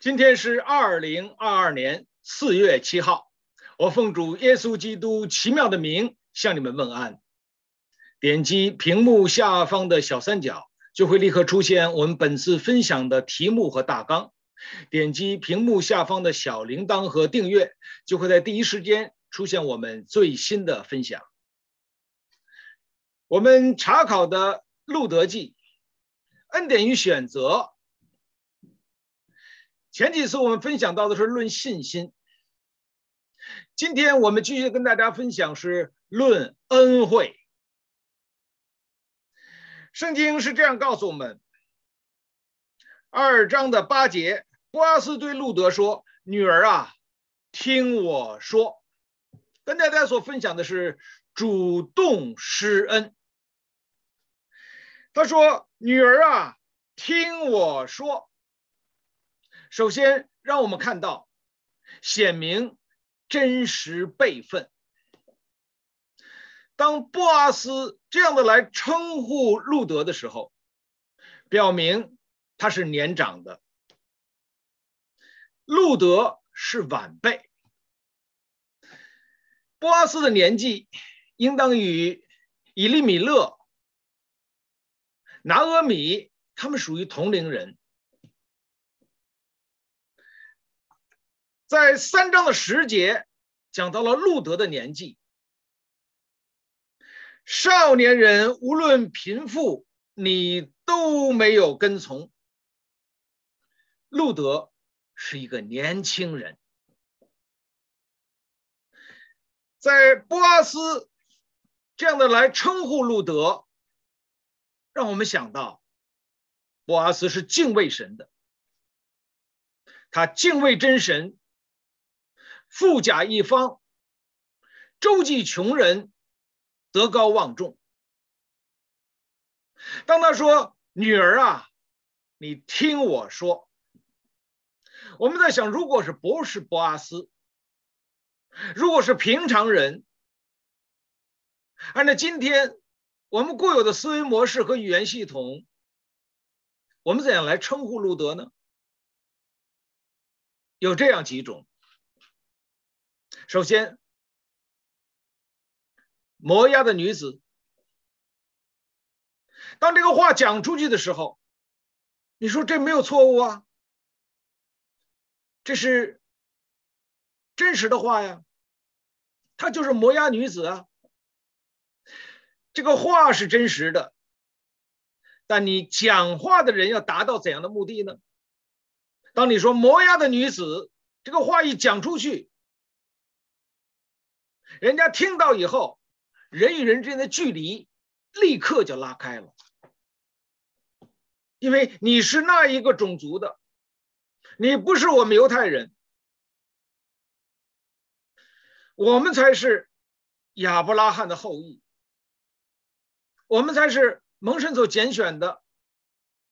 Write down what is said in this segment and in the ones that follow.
今天是二零二二年四月七号，我奉主耶稣基督奇妙的名向你们问安。点击屏幕下方的小三角，就会立刻出现我们本次分享的题目和大纲。点击屏幕下方的小铃铛和订阅，就会在第一时间出现我们最新的分享。我们查考的《路德记》，恩典与选择。前几次我们分享到的是论信心，今天我们继续跟大家分享是论恩惠。圣经是这样告诉我们：二章的八节，波阿斯对路德说：“女儿啊，听我说。”跟大家所分享的是主动施恩。他说：“女儿啊，听我说。”首先，让我们看到显明真实辈分。当波阿斯这样的来称呼路德的时候，表明他是年长的，路德是晚辈。波阿斯的年纪应当与以利米勒、拿俄米他们属于同龄人。在三章的十节讲到了路德的年纪，少年人无论贫富，你都没有跟从。路德是一个年轻人，在波阿斯这样的来称呼路德，让我们想到波阿斯是敬畏神的，他敬畏真神。富甲一方，周济穷人，德高望重。当他说：“女儿啊，你听我说。”我们在想，如果是不是博阿斯，如果是平常人，按照今天我们固有的思维模式和语言系统，我们怎样来称呼路德呢？有这样几种。首先，摩押的女子，当这个话讲出去的时候，你说这没有错误啊，这是真实的话呀，她就是摩押女子啊，这个话是真实的，但你讲话的人要达到怎样的目的呢？当你说摩押的女子，这个话一讲出去。人家听到以后，人与人之间的距离立刻就拉开了，因为你是那一个种族的，你不是我们犹太人，我们才是亚伯拉罕的后裔，我们才是蒙神所拣选的，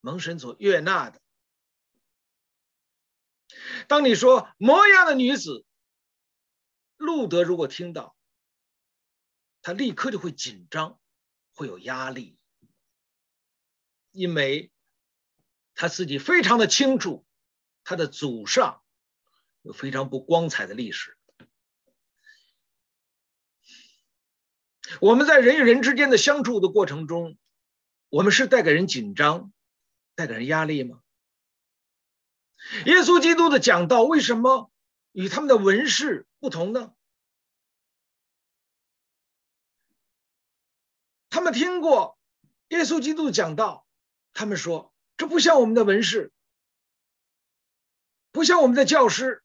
蒙神所悦纳的。当你说摩押的女子。路德如果听到，他立刻就会紧张，会有压力，因为他自己非常的清楚，他的祖上有非常不光彩的历史。我们在人与人之间的相处的过程中，我们是带给人紧张，带给人压力吗？耶稣基督的讲道为什么与他们的文士不同呢？他们听过耶稣基督讲道，他们说这不像我们的文士，不像我们的教师。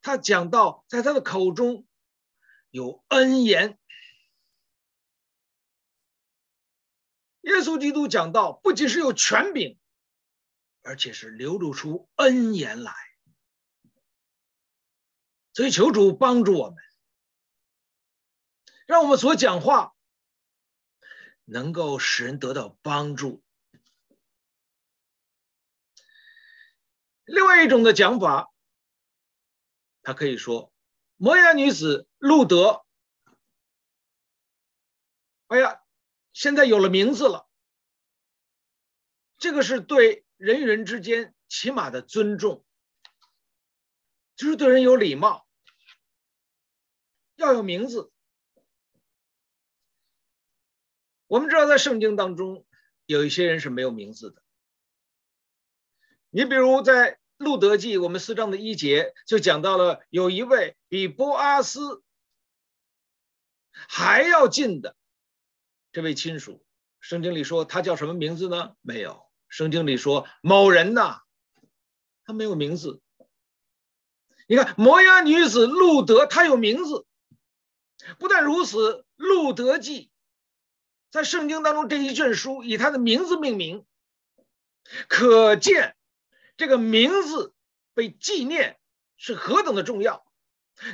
他讲道在他的口中有恩言。耶稣基督讲道不仅是有权柄，而且是流露出恩言来。所以求主帮助我们，让我们所讲话能够使人得到帮助。另外一种的讲法，他可以说：“摩押女子路得，哎呀，现在有了名字了。”这个是对人与人之间起码的尊重，就是对人有礼貌，要有名字。我们知道，在圣经当中，有一些人是没有名字的。你比如在路得记，我们四章的一节就讲到了，有一位比波阿斯还要近的这位亲属。圣经里说他叫什么名字呢？没有。圣经里说某人呐，他没有名字。你看摩押女子路德，她有名字。不但如此，路德记。在圣经当中，这一卷书以她的名字命名，可见这个名字被纪念是何等的重要。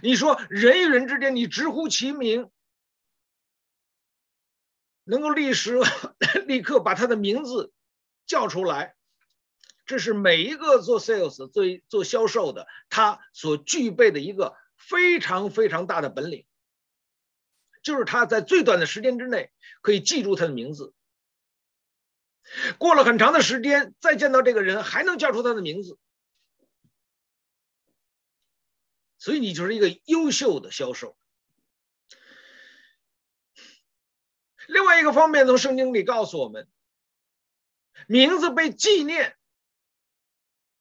你说人与人之间，你直呼其名，能够立时 立刻把他的名字叫出来，这是每一个做 sales 做做销售的他所具备的一个非常非常大的本领。就是他在最短的时间之内可以记住他的名字，过了很长的时间再见到这个人还能叫出他的名字，所以你就是一个优秀的销售。另外一个方面，从圣经里告诉我们，名字被纪念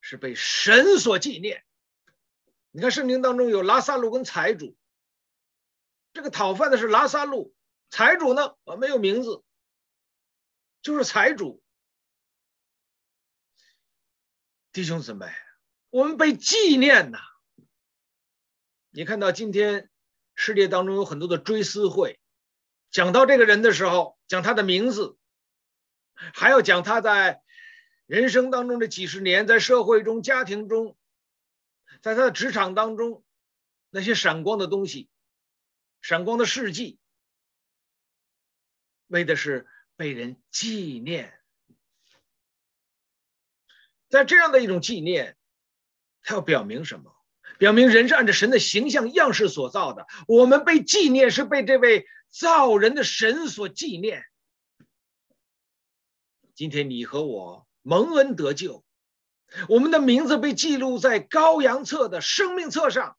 是被神所纪念。你看圣经当中有拉撒路跟财主。这个讨饭的是拉撒路，财主呢？啊，没有名字，就是财主。弟兄姊妹，我们被纪念呐！你看到今天世界当中有很多的追思会，讲到这个人的时候，讲他的名字，还要讲他在人生当中的几十年，在社会中、家庭中，在他的职场当中那些闪光的东西。闪光的事迹，为的是被人纪念。在这样的一种纪念，它要表明什么？表明人是按照神的形象样式所造的。我们被纪念，是被这位造人的神所纪念。今天你和我蒙恩得救，我们的名字被记录在羔羊册的生命册上。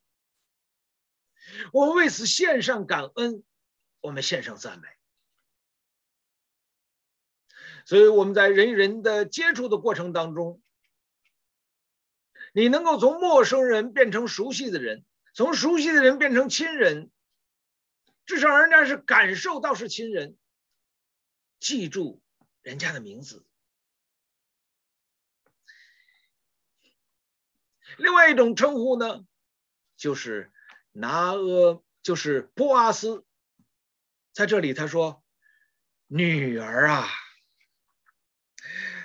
我们为此献上感恩，我们献上赞美。所以我们在人与人的接触的过程当中，你能够从陌生人变成熟悉的人，从熟悉的人变成亲人，至少人家是感受到是亲人，记住人家的名字。另外一种称呼呢，就是。拿阿就是波阿斯，在这里他说：“女儿啊。”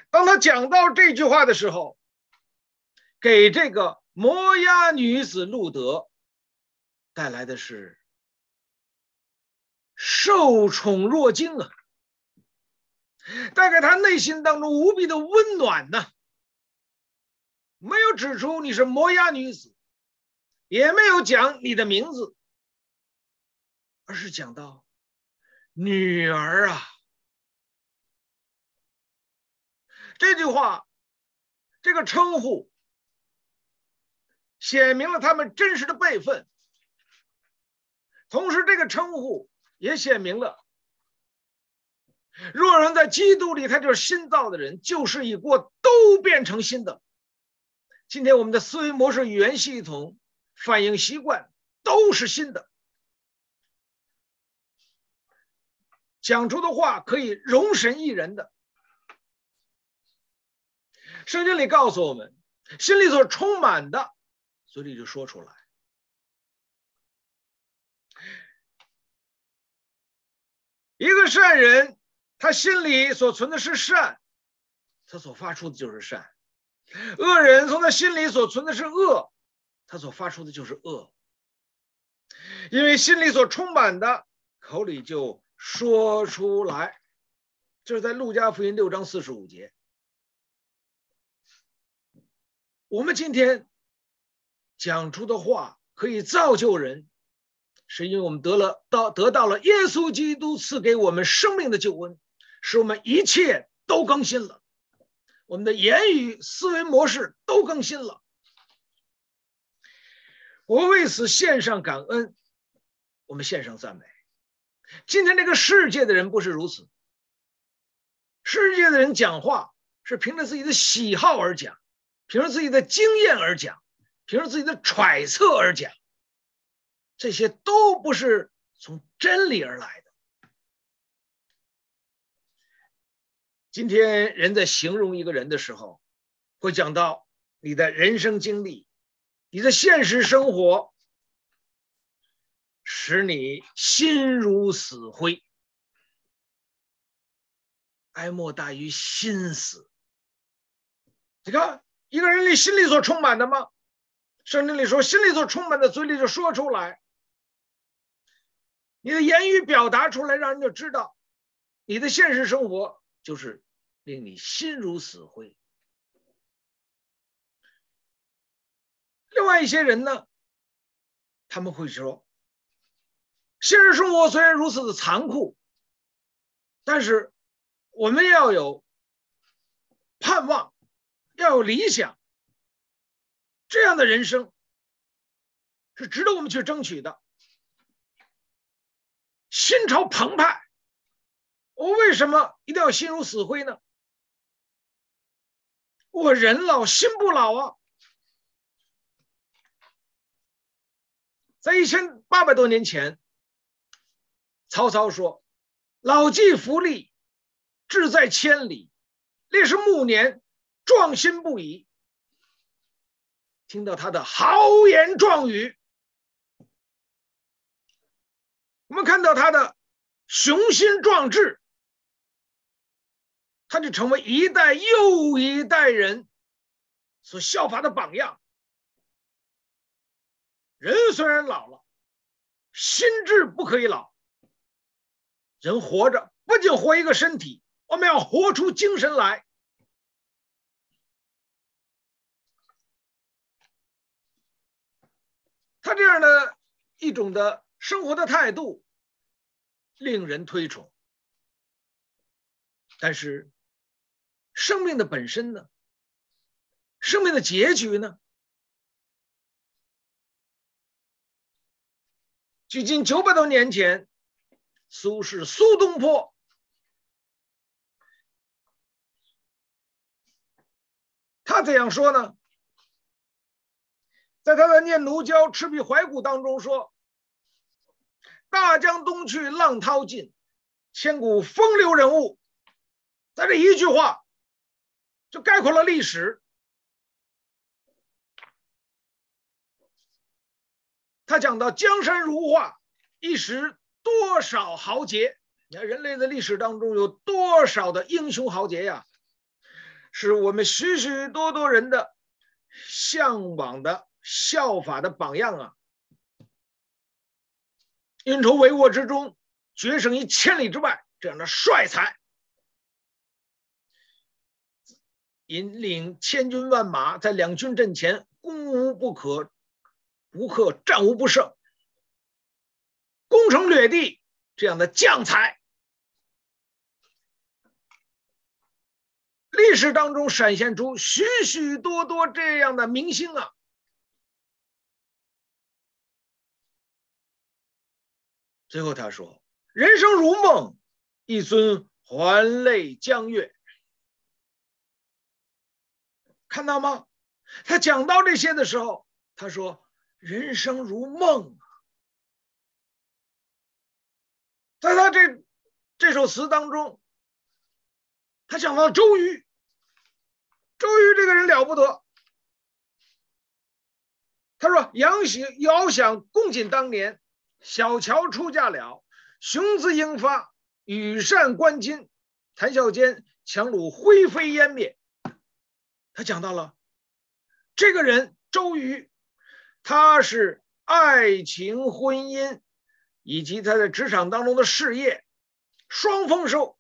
当他讲到这句话的时候，给这个摩押女子路得带来的是受宠若惊啊，带给他内心当中无比的温暖呢。没有指出你是摩押女子。也没有讲你的名字，而是讲到女儿啊。这句话，这个称呼，显明了他们真实的辈分。同时，这个称呼也显明了，若人在基督里，他就是新造的人，旧事已过，都变成新的。今天我们的思维模式、语言系统。反应习惯都是新的，讲出的话可以容神一人的。圣经里告诉我们，心里所充满的，嘴里就说出来。一个善人，他心里所存的是善，他所发出的就是善；恶人从他心里所存的是恶。他所发出的就是恶，因为心里所充满的，口里就说出来。这是在路加福音六章四十五节。我们今天讲出的话可以造就人，是因为我们得了到得到了耶稣基督赐给我们生命的救恩，使我们一切都更新了。我们的言语思维模式都更新了。我为此献上感恩，我们献上赞美。今天这个世界的人不是如此，世界的人讲话是凭着自己的喜好而讲，凭着自己的经验而讲，凭着自己的揣测而讲，这些都不是从真理而来的。今天人在形容一个人的时候，会讲到你的人生经历，你的现实生活，使你心如死灰，哀莫大于心死。你看一个人你心里所充满的吗？圣经里说，心里所充满的，嘴里就说出来。你的言语表达出来，让人就知道你的现实生活。就是令你心如死灰。另外一些人呢，他们会说，现实生活虽然如此的残酷，但是我们要有盼望，要有理想，这样的人生是值得我们去争取的，心潮澎湃。我为什么一定要心如死灰呢？我人老心不老啊！在一千八百多年前，曹操说：“老骥伏枥，志在千里；烈士暮年，壮心不已。”听到他的豪言壮语，我们看到他的雄心壮志。他就成为一代又一代人所效法的榜样。人虽然老了，心智不可以老。人活着不仅活一个身体，我们要活出精神来。他这样的一种的生活的态度，令人推崇。但是。生命的本身呢？生命的结局呢？距今九百多年前，苏轼苏东坡，他怎样说呢？在他的《念奴娇·赤壁怀古》当中说：“大江东去，浪淘尽，千古风流人物。”在这一句话。就概括了历史。他讲到江山如画，一时多少豪杰。你看人类的历史当中有多少的英雄豪杰呀？是我们许许多多人的向往的效法的榜样啊！运筹帷幄之中，决胜于千里之外，这样的帅才。引领千军万马，在两军阵前攻无不可，不克战无不胜，攻城略地这样的将才，历史当中闪现出许许多多这样的明星啊！最后他说：“人生如梦，一尊还酹江月。”看到吗？他讲到这些的时候，他说：“人生如梦啊。”在他这这首词当中，他讲到周瑜。周瑜这个人了不得。他说：“遥想遥想公瑾当年，小乔出嫁了，雄姿英发，羽扇纶巾，谈笑间，樯橹灰飞烟灭。”他讲到了这个人周瑜，他是爱情、婚姻以及他在职场当中的事业双丰收。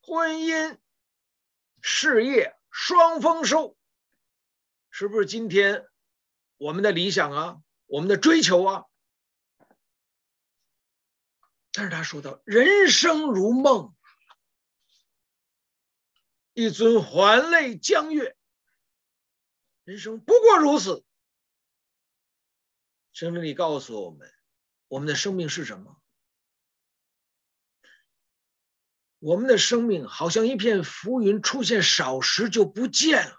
婚姻、事业双丰收，是不是今天我们的理想啊？我们的追求啊？但是他说到人生如梦。一尊还酹江月。人生不过如此。圣经里告诉我们，我们的生命是什么？我们的生命好像一片浮云，出现少时就不见了。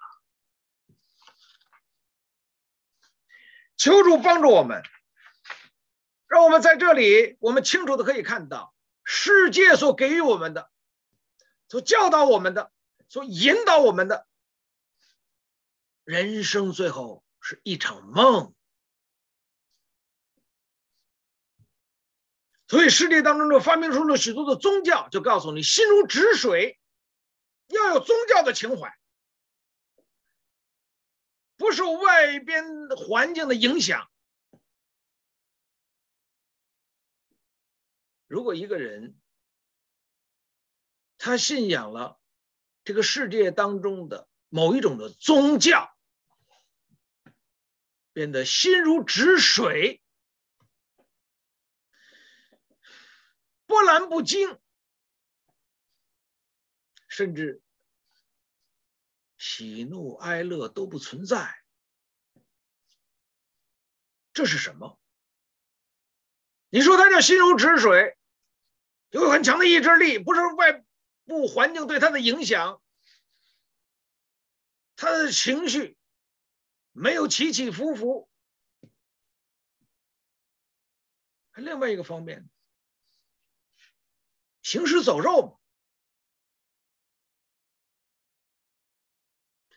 求主帮助我们，让我们在这里，我们清楚的可以看到，世界所给予我们的，所教导我们的，所引导我们的，人生最后是一场梦。所以，世界当中就发明出了许多的宗教，就告诉你，心如止水，要有宗教的情怀。不受外边环境的影响。如果一个人他信仰了这个世界当中的某一种的宗教，变得心如止水，波澜不惊，甚至。喜怒哀乐都不存在，这是什么？你说他叫心如止水，有很强的意志力，不是外部环境对他的影响，他的情绪没有起起伏伏。另外一个方面，行尸走肉。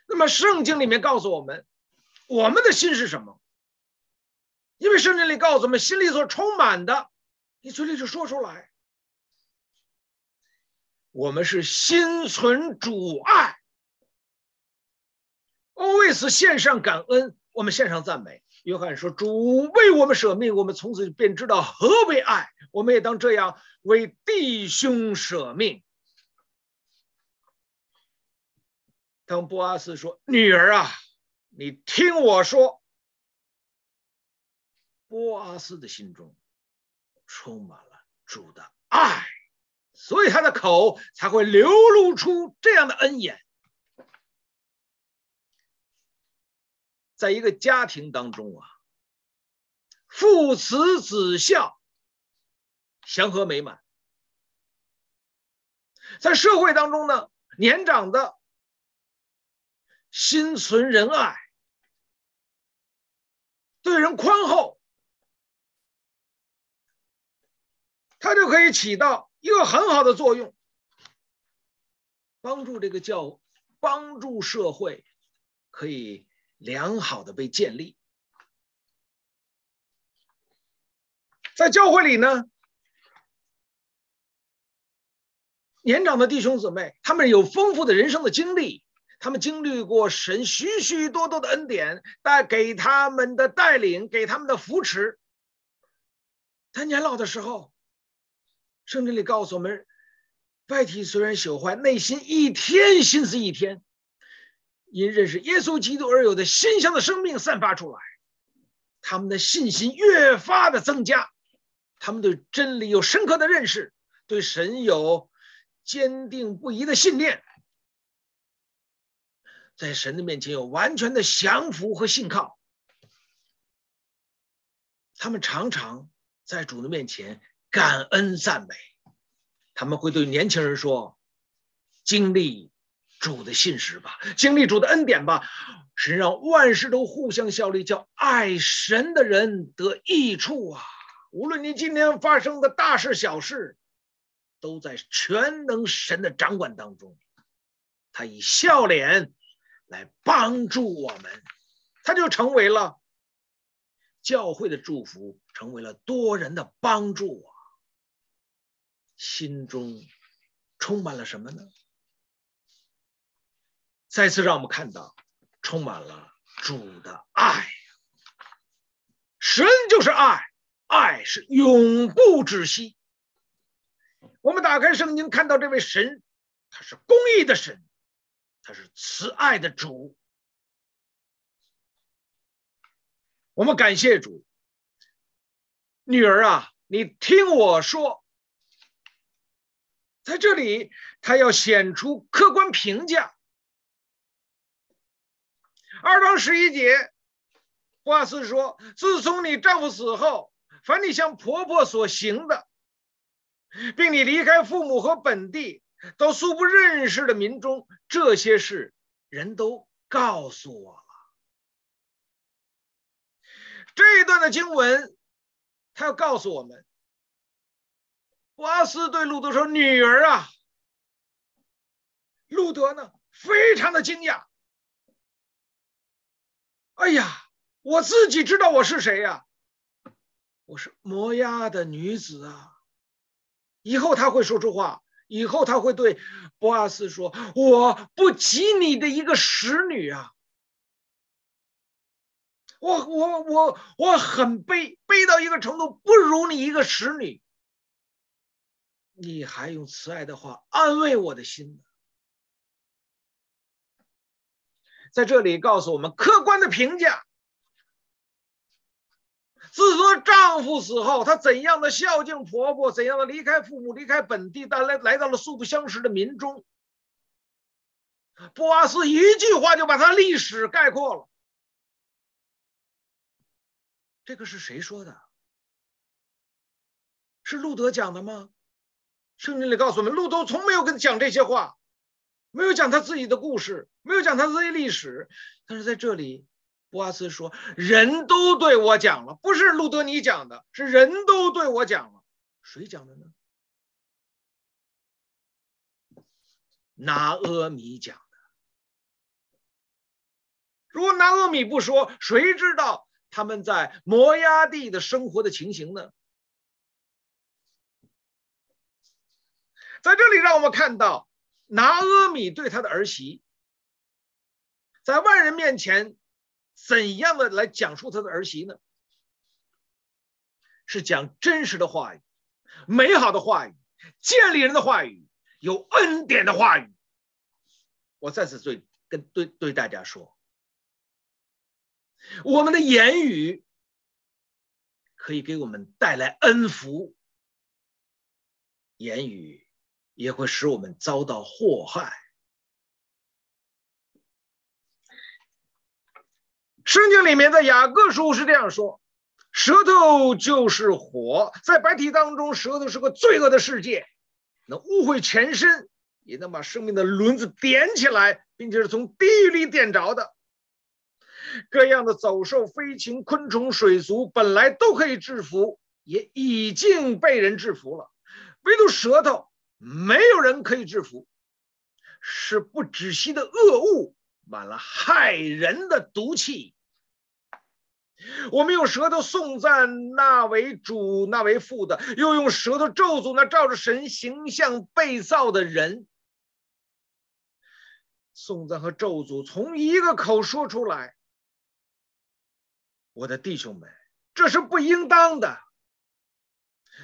那么圣经里面告诉我们，我们的心是什么？因为圣经里告诉我们，心里所充满的，你嘴里就说出来。我们是心存主爱，always 献上感恩，我们献上赞美。约翰说：“主为我们舍命，我们从此便知道何为爱。我们也当这样为弟兄舍命。”当波阿斯说：“女儿啊，你听我说。”波阿斯的心中充满了主的爱，所以他的口才会流露出这样的恩言。在一个家庭当中啊，父慈子孝，祥和美满；在社会当中呢，年长的。心存仁爱，对人宽厚，他就可以起到一个很好的作用，帮助这个教，帮助社会可以良好的被建立。在教会里呢，年长的弟兄姊妹，他们有丰富的人生的经历。他们经历过神许许多多的恩典，带给他们的带领，给他们的扶持。在年老的时候，圣经里告诉我们，外体虽然朽坏，内心一天新似一天。因认识耶稣基督而有的新香的生命散发出来，他们的信心越发的增加，他们对真理有深刻的认识，对神有坚定不移的信念。在神的面前有完全的降服和信靠，他们常常在主的面前感恩赞美，他们会对年轻人说：“经历主的信实吧，经历主的恩典吧，神让万事都互相效力，叫爱神的人得益处啊！无论你今天发生的大事小事，都在全能神的掌管当中，他以笑脸。”来帮助我们，他就成为了教会的祝福，成为了多人的帮助啊！心中充满了什么呢？再次让我们看到，充满了主的爱。神就是爱，爱是永不止息。我们打开圣经，看到这位神，他是公义的神。他是慈爱的主，我们感谢主。女儿啊，你听我说，在这里，他要显出客观评价。二章十一节，波阿斯说：“自从你丈夫死后，凡你向婆婆所行的，并你离开父母和本地，到素不认识的民中，这些事人都告诉我了。”这一段的经文，他要告诉我们。波阿斯对路德说：“女儿啊，路德呢，非常的惊讶。哎呀，我自己知道我是谁呀？我是摩押的女子啊。以后他会说出话，以后他会对波阿斯说：我不及你的一个使女啊。我我我我很卑，卑到一个程度，不如你一个使女。”你还用慈爱的话安慰我的心呢？在这里告诉我们客观的评价。自从丈夫死后，她怎样的孝敬婆婆，怎样的离开父母，离开本地，但来来到了素不相识的民中。波阿斯一句话就把她历史概括了。这个是谁说的？是路德讲的吗？圣经里告诉我们，路德从没有跟讲这些话，没有讲他自己的故事，没有讲他自己历史。但是在这里，波阿斯说：“人都对我讲了，不是路德你讲的，是人都对我讲了。谁讲的呢？拿阿米讲的。如果拿阿米不说，谁知道他们在摩押地的生活的情形呢？”在这里，让我们看到拿阿米对他的儿媳，在外人面前怎样的来讲述他的儿媳呢？是讲真实的话语，美好的话语，建立人的话语，有恩典的话语。我再次对跟对对大家说，我们的言语可以给我们带来恩福，言语。也会使我们遭到祸害。圣经里面的雅各书是这样说：“舌头就是火，在白体当中，舌头是个罪恶的世界，能污秽全身，也能把生命的轮子点起来，并且是从地狱里点着的。各样的走兽、飞禽、昆虫、水族，本来都可以制服，也已经被人制服了，唯独舌头。”没有人可以制服，是不止息的恶物，满了害人的毒气。我们用舌头颂赞那为主、那为父的，又用舌头咒诅那照着神形象被造的人。颂赞和咒诅从一个口说出来，我的弟兄们，这是不应当的。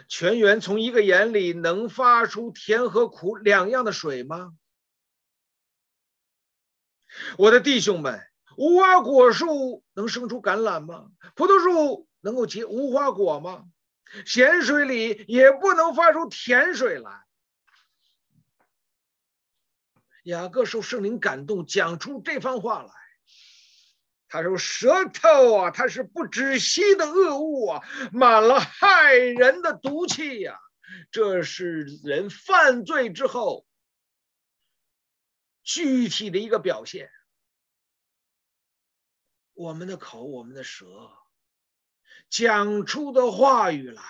泉源从一个眼里能发出甜和苦两样的水吗？我的弟兄们，无花果树能生出橄榄吗？葡萄树能够结无花果吗？咸水里也不能发出甜水来。雅各受圣灵感动，讲出这番话来。他说：“舌头啊，它是不止息的恶物啊，满了害人的毒气呀、这是人犯罪之后具体的一个表现。我们的口，我们的舌，讲出的话语来，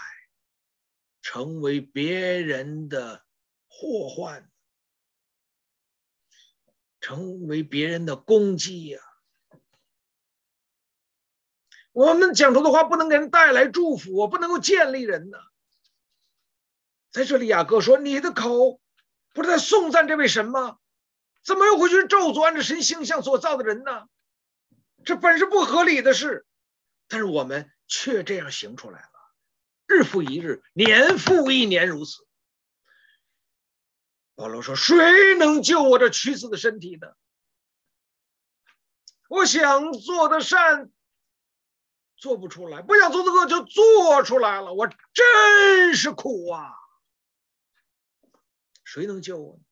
成为别人的祸患，成为别人的攻击呀、”我们讲出的话不能给人带来祝福，我不能够建立人呢。在这里，雅各说：“你的口不是在颂赞这位神吗？怎么又回去咒诅按着神形象所造的人呢？这本是不合理的事，但是我们却这样行出来了，日复一日，年复一年如此。”保罗说：“谁能救我这屈死的身体呢？我想做的善。”做不出来，不想做这个就做出来了，我真是苦啊！谁能救我呢？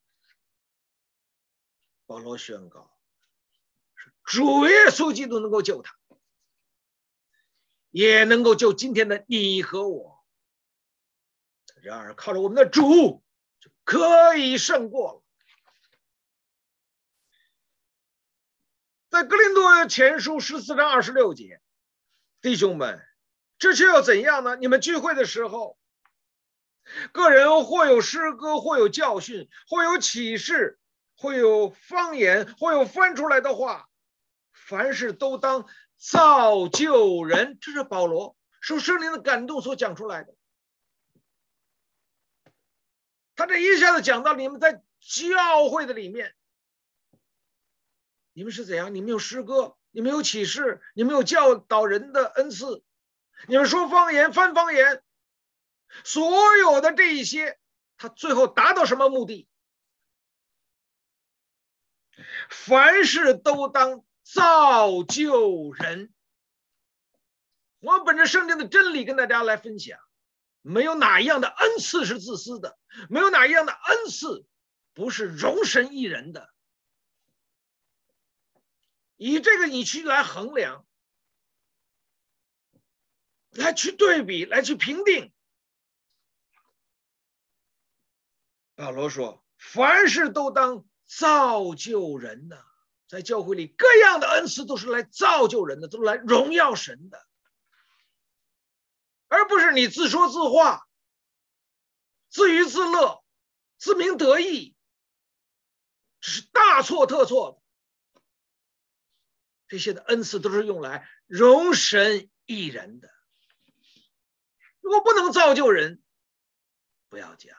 保罗宣告，是主耶稣基督能够救他，也能够救今天的你和我。然而，靠着我们的主就可以胜过了。在格林多前书十四章二十六节，弟兄们，这却又怎样呢？你们聚会的时候，个人或有诗歌，或有教训，或有启示，或有方言，或有翻出来的话，凡事都当造就人。这是保罗受圣灵的感动所讲出来的。他这一下子讲到你们在教会的里面。你们是怎样？你们有诗歌，你们有启示，你们有教导人的恩赐，你们说方言、翻方言，所有的这一些，他最后达到什么目的？凡事都当造就人。我本着圣经的真理跟大家来分享，没有哪一样的恩赐是自私的，没有哪一样的恩赐不是荣神一人的。以这个你去来衡量，来去对比，来去评定。保罗说：“凡事都当造就人的，在教会里各样的恩赐都是来造就人的，都是来荣耀神的，而不是你自说自话、自娱自乐、自鸣得意，这是大错特错的。”这些的恩赐都是用来容神益人的。如果不能造就人，不要讲。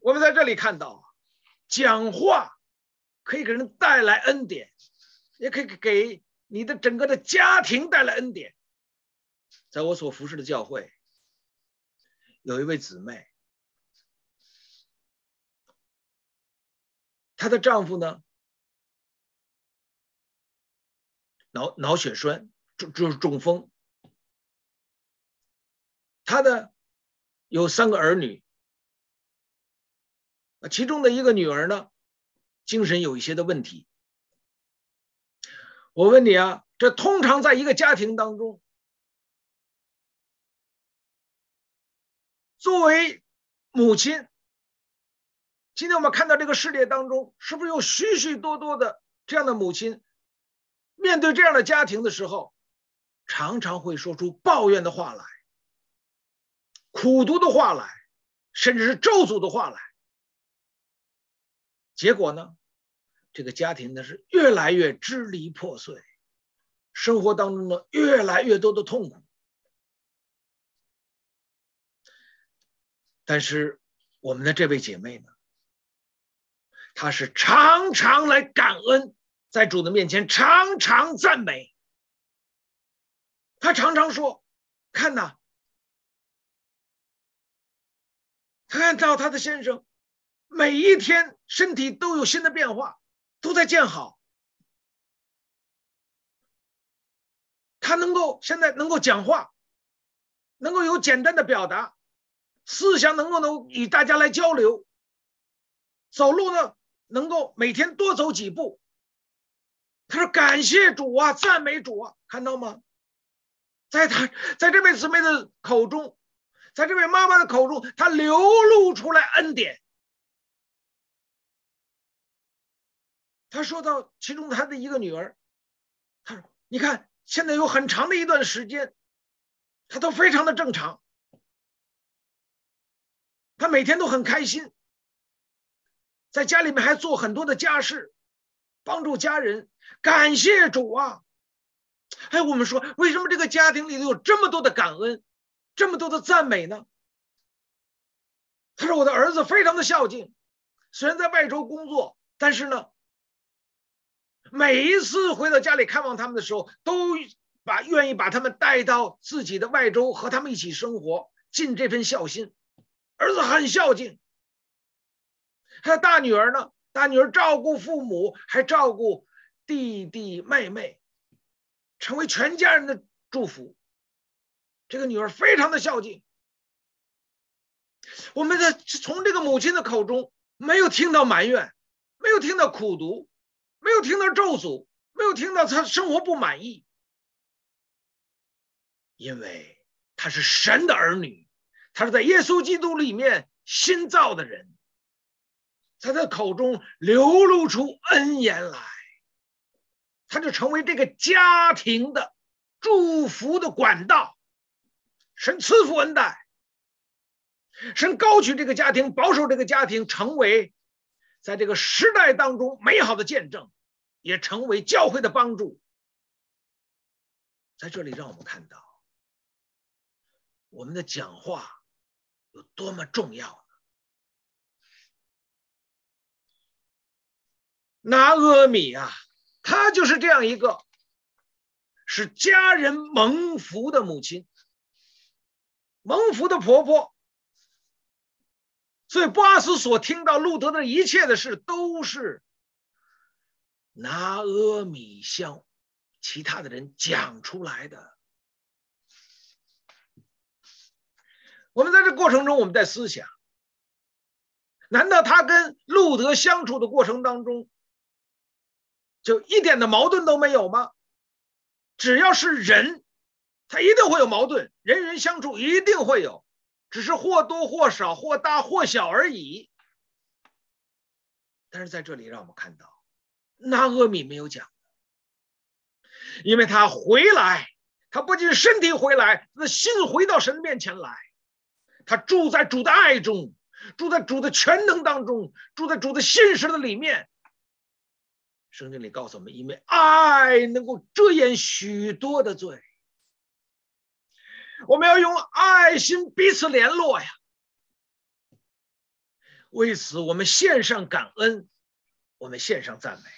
我们在这里看到，讲话可以给人带来恩典，也可以给你的整个的家庭带来恩典。在我所服侍的教会，有一位姊妹。她的丈夫呢，脑脑血栓，就就是中风。她的有三个儿女，其中的一个女儿呢，精神有一些的问题。我问你啊，这通常在一个家庭当中，作为母亲。今天我们看到这个世界当中，是不是有许许多多的这样的母亲，面对这样的家庭的时候，常常会说出抱怨的话来，苦毒的话来，甚至是咒诅的话来。结果呢，这个家庭呢是越来越支离破碎，生活当中呢越来越多的痛苦。但是我们的这位姐妹呢，他是常常来感恩，在主的面前常常赞美。他常常说：“看呐，看到他的先生，每一天身体都有新的变化，都在见好。他能够现在能够讲话，能够有简单的表达，思想能够能与大家来交流，走路呢。”能够每天多走几步，他说：“感谢主啊，赞美主啊，看到吗？在他在这位姊妹的口中，在这位妈妈的口中，他流露出来恩典。他说到其中他的一个女儿，他说：‘你看，现在有很长的一段时间，他都非常的正常，他每天都很开心。’”在家里面还做很多的家事，帮助家人，感谢主啊！哎，我们说，为什么这个家庭里头有这么多的感恩，这么多的赞美呢？他说：“我的儿子非常的孝敬，虽然在外州工作，但是呢，每一次回到家里看望他们的时候，都把愿意把他们带到自己的外州和他们一起生活，尽这份孝心。儿子很孝敬。”他的大女儿呢？大女儿照顾父母，还照顾弟弟妹妹，成为全家人的祝福。这个女儿非常的孝敬。我们在从这个母亲的口中没有听到埋怨，没有听到苦读，没有听到咒诅，没有听到她生活不满意，因为她是神的儿女，她是在耶稣基督里面新造的人，在她口中流露出恩言来，他就成为这个家庭的祝福的管道，神赐福恩待。神高举这个家庭，保守这个家庭，成为在这个时代当中美好的见证，也成为教会的帮助。在这里，让我们看到我们的讲话有多么重要拿阿米啊，她就是这样一个使家人蒙福的母亲，蒙福的婆婆。所以，波阿斯所听到路德的一切的事，都是拿阿米向其他的人讲出来的。我们在这过程中，我们在思想：难道他跟路德相处的过程当中，就一点的矛盾都没有吗？只要是人，他一定会有矛盾，人人相处一定会有。只是或多或少、或大或小而已。但是在这里，让我们看到，拿俄米没有讲，因为他回来，他不仅身体回来，他的心回到神面前来，他住在主的爱中，住在主的全能当中，住在主的信实的里面。圣经里告诉我们，因为爱能够遮掩许多的罪。我们要用爱心彼此联络呀！为此，我们献上感恩，我们献上赞美，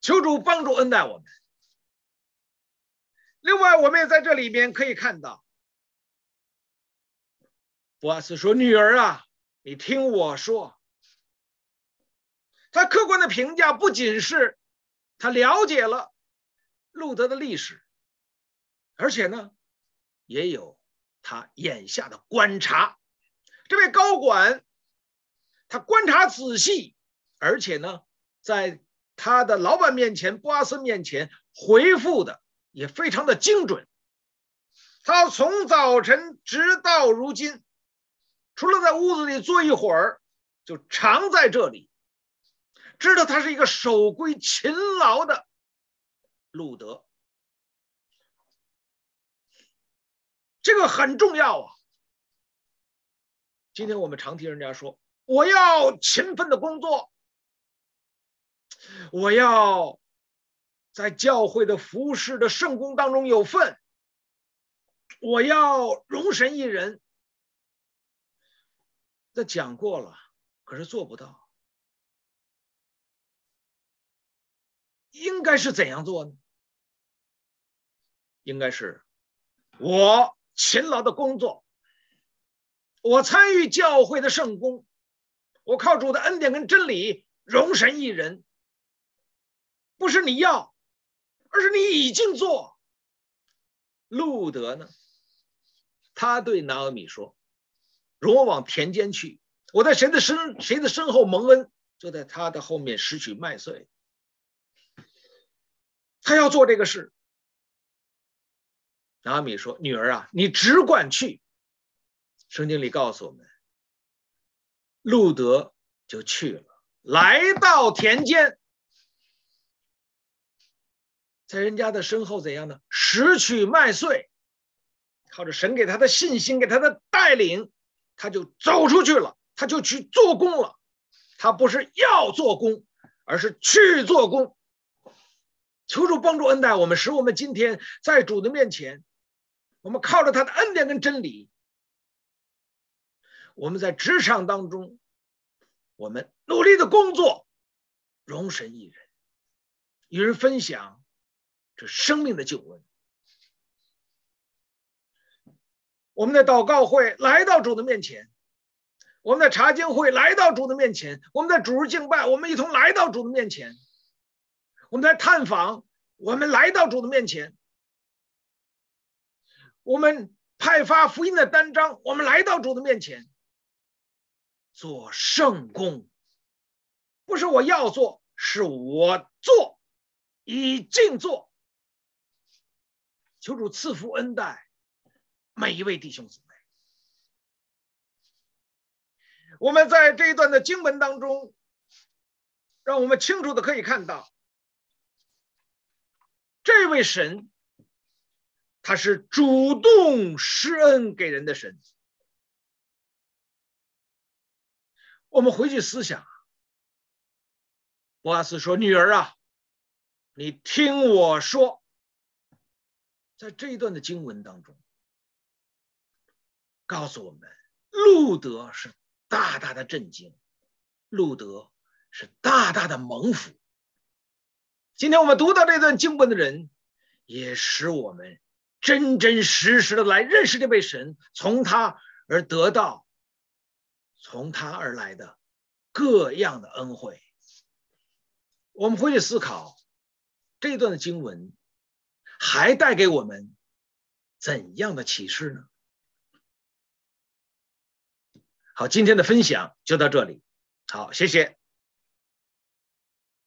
求主帮助恩待我们。另外，我们也在这里边可以看到，博阿斯说：“女儿啊，你听我说。”他客观的评价不仅是他了解了。路德的历史，而且呢，也有他眼下的观察。这位高管，他观察仔细，而且呢，在他的老板面前、布阿斯面前回复的也非常的精准。他从早晨直到如今，除了在屋子里坐一会儿，就常在这里，知道他是一个守规勤劳的。路德，这个很重要啊！今天我们常听人家说：“我要勤奋的工作，我要在教会的服侍的圣工当中有份，我要荣神益人。”这讲过了，可是做不到。应该是怎样做呢？应该是我勤劳的工作，我参与教会的圣工，我靠主的恩典跟真理荣神一人。不是你要，而是你已经做。路德呢？他对拿俄米说：“容我往田间去，我在谁的身谁的身后蒙恩，就在他的后面拾取麦穗。”他要做这个事，拿米说：“女儿啊，你只管去。”圣经里告诉我们，路德就去了，来到田间，在人家的身后怎样呢？拾取麦穗，靠着神给他的信心，给他的带领，他就走出去了，他就去做工了。他不是要做工，而是去做工。求主帮助恩待我们，使我们今天在主的面前，我们靠着他的恩典跟真理，我们在职场当中，我们努力的工作，荣神一人，与人分享这生命的救恩。我们的祷告会来到主的面前，我们的查经会来到主的面前，我们的主日敬拜，我们一同来到主的面前。我们在探访，我们来到主的面前，我们派发福音的单张，我们来到主的面前做圣工，不是我要做，是我做，已经做。求主赐福恩待每一位弟兄姊妹。我们在这一段的经文当中，让我们清楚的可以看到，这位神，他是主动施恩给人的神。我们回去思想，波阿斯说：“女儿啊，你听我说，在这一段的经文当中，告诉我们，路德是。”大大的震惊，路德是大大的蒙福。今天我们读到这段经文的人，也使我们真真实实的来认识这位神，从他而得到，从他而来的各样的恩惠。我们回去思考这段的经文，还带给我们怎样的启示呢？好，今天的分享就到这里。好，谢谢。